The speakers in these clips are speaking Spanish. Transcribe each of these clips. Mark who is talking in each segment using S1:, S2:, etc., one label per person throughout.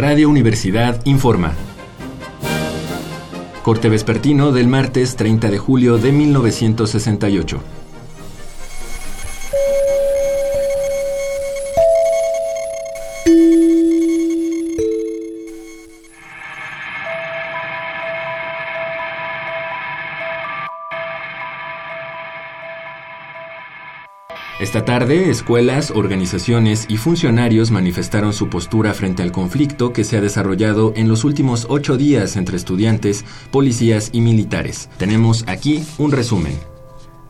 S1: Radio Universidad informa. Corte vespertino del martes 30 de julio de 1968. Esta tarde, escuelas, organizaciones y funcionarios manifestaron su postura frente al conflicto que se ha desarrollado en los últimos ocho días entre estudiantes, policías y militares. Tenemos aquí un resumen.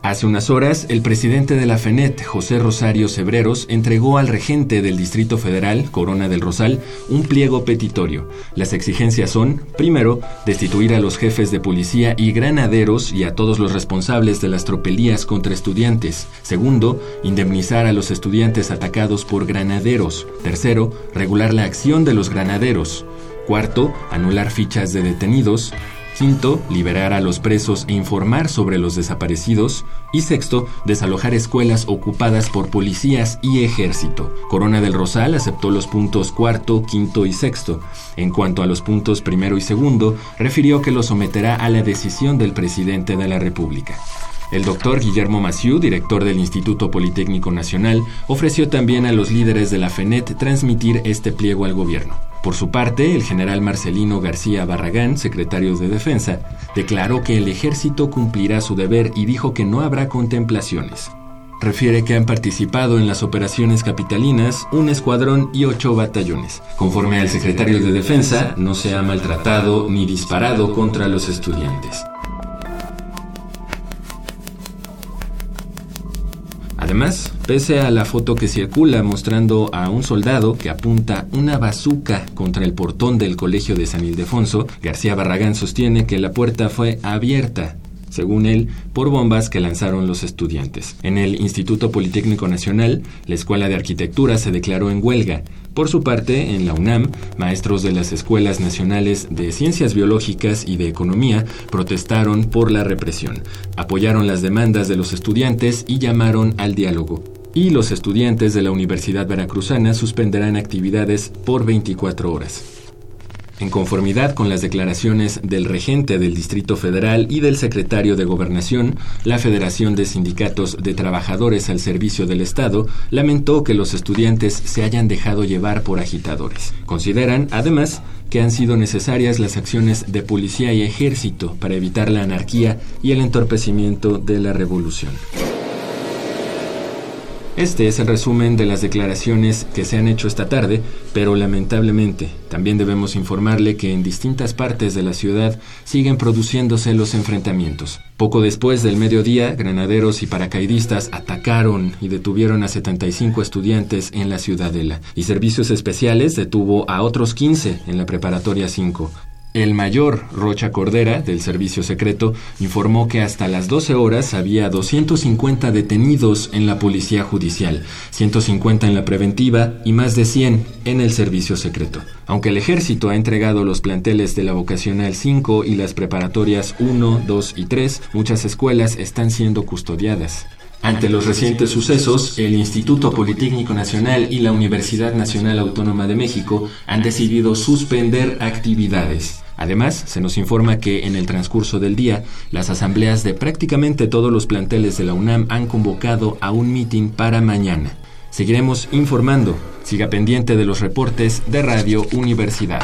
S1: Hace unas horas, el presidente de la FENET, José Rosario Cebreros, entregó al regente del Distrito Federal, Corona del Rosal, un pliego petitorio. Las exigencias son, primero, destituir a los jefes de policía y granaderos y a todos los responsables de las tropelías contra estudiantes. Segundo, indemnizar a los estudiantes atacados por granaderos. Tercero, regular la acción de los granaderos. Cuarto, anular fichas de detenidos. Quinto, liberar a los presos e informar sobre los desaparecidos. Y sexto, desalojar escuelas ocupadas por policías y ejército. Corona del Rosal aceptó los puntos cuarto, quinto y sexto. En cuanto a los puntos primero y segundo, refirió que lo someterá a la decisión del presidente de la República. El doctor Guillermo Maciú, director del Instituto Politécnico Nacional, ofreció también a los líderes de la FENET transmitir este pliego al gobierno. Por su parte, el general Marcelino García Barragán, secretario de Defensa, declaró que el ejército cumplirá su deber y dijo que no habrá contemplaciones. Refiere que han participado en las operaciones capitalinas un escuadrón y ocho batallones. Conforme al secretario de Defensa, no se ha maltratado ni disparado contra los estudiantes. Además, pese a la foto que circula mostrando a un soldado que apunta una bazuca contra el portón del colegio de San Ildefonso, García Barragán sostiene que la puerta fue abierta según él, por bombas que lanzaron los estudiantes. En el Instituto Politécnico Nacional, la Escuela de Arquitectura se declaró en huelga. Por su parte, en la UNAM, maestros de las escuelas nacionales de ciencias biológicas y de economía protestaron por la represión, apoyaron las demandas de los estudiantes y llamaron al diálogo. Y los estudiantes de la Universidad Veracruzana suspenderán actividades por 24 horas. En conformidad con las declaraciones del regente del Distrito Federal y del secretario de Gobernación, la Federación de Sindicatos de Trabajadores al Servicio del Estado lamentó que los estudiantes se hayan dejado llevar por agitadores. Consideran, además, que han sido necesarias las acciones de policía y ejército para evitar la anarquía y el entorpecimiento de la revolución. Este es el resumen de las declaraciones que se han hecho esta tarde, pero lamentablemente también debemos informarle que en distintas partes de la ciudad siguen produciéndose los enfrentamientos. Poco después del mediodía, granaderos y paracaidistas atacaron y detuvieron a 75 estudiantes en la ciudadela, y servicios especiales detuvo a otros 15 en la preparatoria 5. El mayor Rocha Cordera, del Servicio Secreto, informó que hasta las 12 horas había 250 detenidos en la Policía Judicial, 150 en la preventiva y más de 100 en el Servicio Secreto. Aunque el Ejército ha entregado los planteles de la Vocacional 5 y las preparatorias 1, 2 y 3, muchas escuelas están siendo custodiadas. Ante los recientes sucesos, el Instituto Politécnico Nacional y la Universidad Nacional Autónoma de México han decidido suspender actividades. Además, se nos informa que en el transcurso del día, las asambleas de prácticamente todos los planteles de la UNAM han convocado a un mitin para mañana. Seguiremos informando. Siga pendiente de los reportes de Radio Universidad.